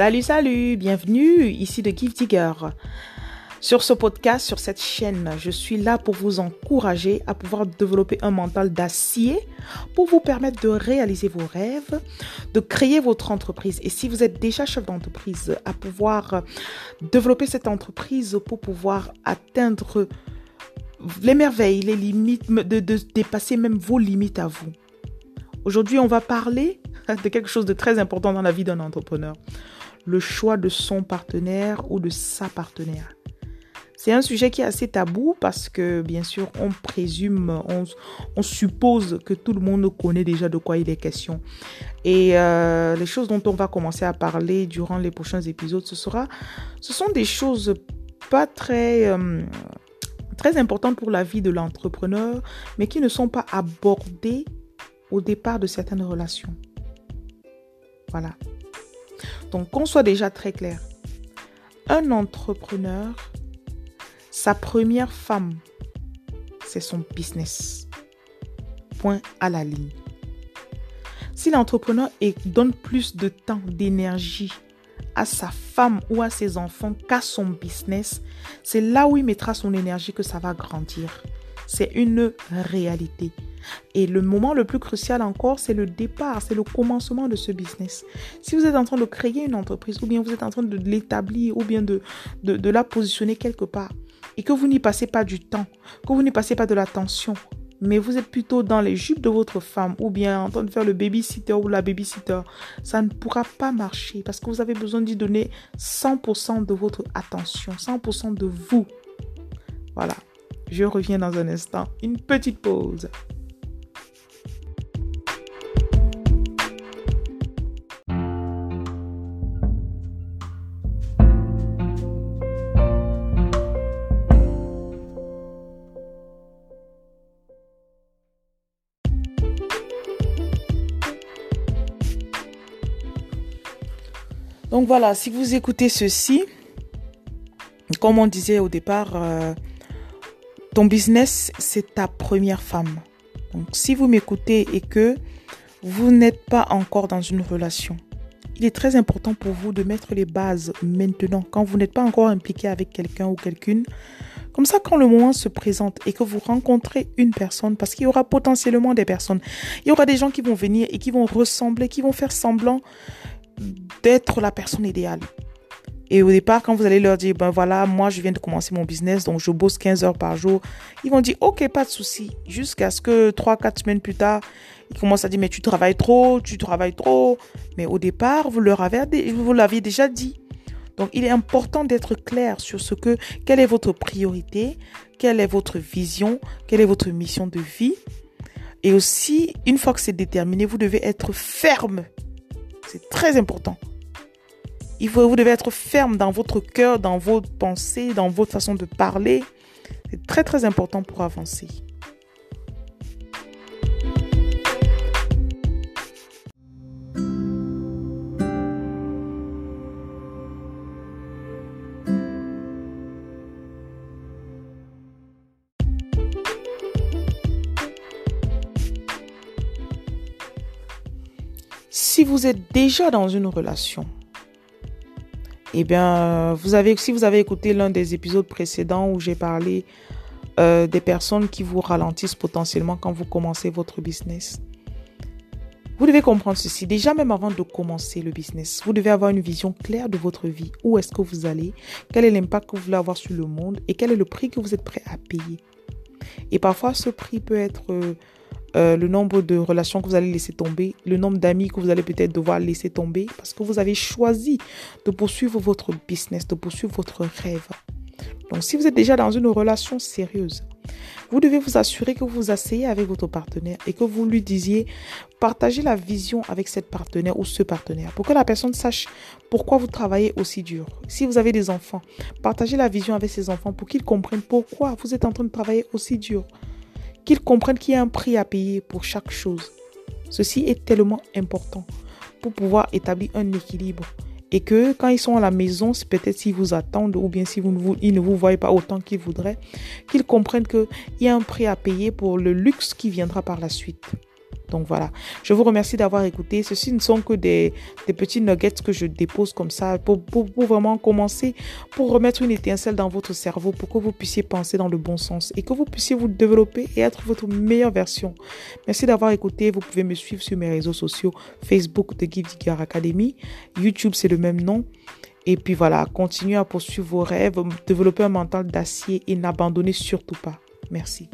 Salut, salut, bienvenue ici de Give Digger. Sur ce podcast, sur cette chaîne, je suis là pour vous encourager à pouvoir développer un mental d'acier pour vous permettre de réaliser vos rêves, de créer votre entreprise. Et si vous êtes déjà chef d'entreprise, à pouvoir développer cette entreprise pour pouvoir atteindre les merveilles, les limites, de, de dépasser même vos limites à vous. Aujourd'hui, on va parler de quelque chose de très important dans la vie d'un entrepreneur. Le choix de son partenaire ou de sa partenaire. C'est un sujet qui est assez tabou parce que, bien sûr, on présume, on, suppose que tout le monde connaît déjà de quoi il est question. Et euh, les choses dont on va commencer à parler durant les prochains épisodes, ce, sera, ce sont des choses pas très, euh, très importantes pour la vie de l'entrepreneur, mais qui ne sont pas abordées au départ de certaines relations. Voilà. Donc, qu'on soit déjà très clair. Un entrepreneur, sa première femme, c'est son business. Point à la ligne. Si l'entrepreneur donne plus de temps, d'énergie à sa femme ou à ses enfants qu'à son business, c'est là où il mettra son énergie que ça va grandir. C'est une réalité. Et le moment le plus crucial encore, c'est le départ, c'est le commencement de ce business. Si vous êtes en train de créer une entreprise, ou bien vous êtes en train de l'établir, ou bien de, la positionner quelque part, et que vous n'y passez pas du temps, que vous n'y passez pas de l'attention, mais vous êtes plutôt dans les jupes de votre femme ou bien en train de faire le babysitter ou la babysitter, ça ne pourra pas marcher parce que vous avez besoin d'y donner 100% de votre attention, 100% de vous. Voilà, je reviens dans un instant. Une petite pause. Donc voilà, si vous écoutez ceci, comme on disait au départ, euh, ton business, c'est ta première femme. Donc si vous m'écoutez et que vous n'êtes pas encore dans une relation, il est très important pour vous de mettre les bases maintenant, quand vous n'êtes pas encore impliqué avec quelqu'un ou quelqu'une. Comme ça, quand le moment se présente et que vous rencontrez une personne, parce qu'il y aura potentiellement des personnes, il y aura des gens qui vont venir et qui vont ressembler, qui vont faire semblant d'être la personne idéale. Et au départ, quand vous allez leur dire, ben voilà, moi je viens de commencer mon business, donc je bosse 15 heures par jour, ils vont dire, ok, pas de souci. Jusqu'à ce que 3-4 semaines plus tard, ils commencent à dire, mais tu travailles trop, tu travailles trop. Mais au départ, vous leur avez, vous l'aviez déjà dit. Donc, il est important d'être clair sur ce que, quelle est votre priorité, quelle est votre vision, quelle est votre mission de vie. Et aussi, une fois que c'est déterminé, vous devez être ferme c'est très important. Il faut, vous devez être ferme dans votre cœur, dans vos pensées, dans votre façon de parler. C'est très très important pour avancer. Si vous êtes déjà dans une relation, eh bien, vous avez, si vous avez écouté l'un des épisodes précédents où j'ai parlé euh, des personnes qui vous ralentissent potentiellement quand vous commencez votre business, vous devez comprendre ceci. Déjà, même avant de commencer le business, vous devez avoir une vision claire de votre vie. Où est-ce que vous allez? Quel est l'impact que vous voulez avoir sur le monde? Et quel est le prix que vous êtes prêt à payer? Et parfois, ce prix peut être euh, euh, le nombre de relations que vous allez laisser tomber, le nombre d'amis que vous allez peut-être devoir laisser tomber parce que vous avez choisi de poursuivre votre business, de poursuivre votre rêve. Donc si vous êtes déjà dans une relation sérieuse, vous devez vous assurer que vous vous asseyez avec votre partenaire et que vous lui disiez partagez la vision avec cette partenaire ou ce partenaire pour que la personne sache pourquoi vous travaillez aussi dur. Si vous avez des enfants, partagez la vision avec ces enfants pour qu'ils comprennent pourquoi vous êtes en train de travailler aussi dur qu'ils comprennent qu'il y a un prix à payer pour chaque chose. Ceci est tellement important pour pouvoir établir un équilibre. Et que quand ils sont à la maison, c'est peut-être s'ils vous attendent ou bien si ils ne vous voient pas autant qu'ils voudraient, qu'ils comprennent qu'il y a un prix à payer pour le luxe qui viendra par la suite. Donc voilà, je vous remercie d'avoir écouté. Ceci ne sont que des, petits nuggets que je dépose comme ça pour, vraiment commencer, pour remettre une étincelle dans votre cerveau, pour que vous puissiez penser dans le bon sens et que vous puissiez vous développer et être votre meilleure version. Merci d'avoir écouté. Vous pouvez me suivre sur mes réseaux sociaux, Facebook de Give Digger Academy, YouTube c'est le même nom. Et puis voilà, continuez à poursuivre vos rêves, développer un mental d'acier et n'abandonnez surtout pas. Merci.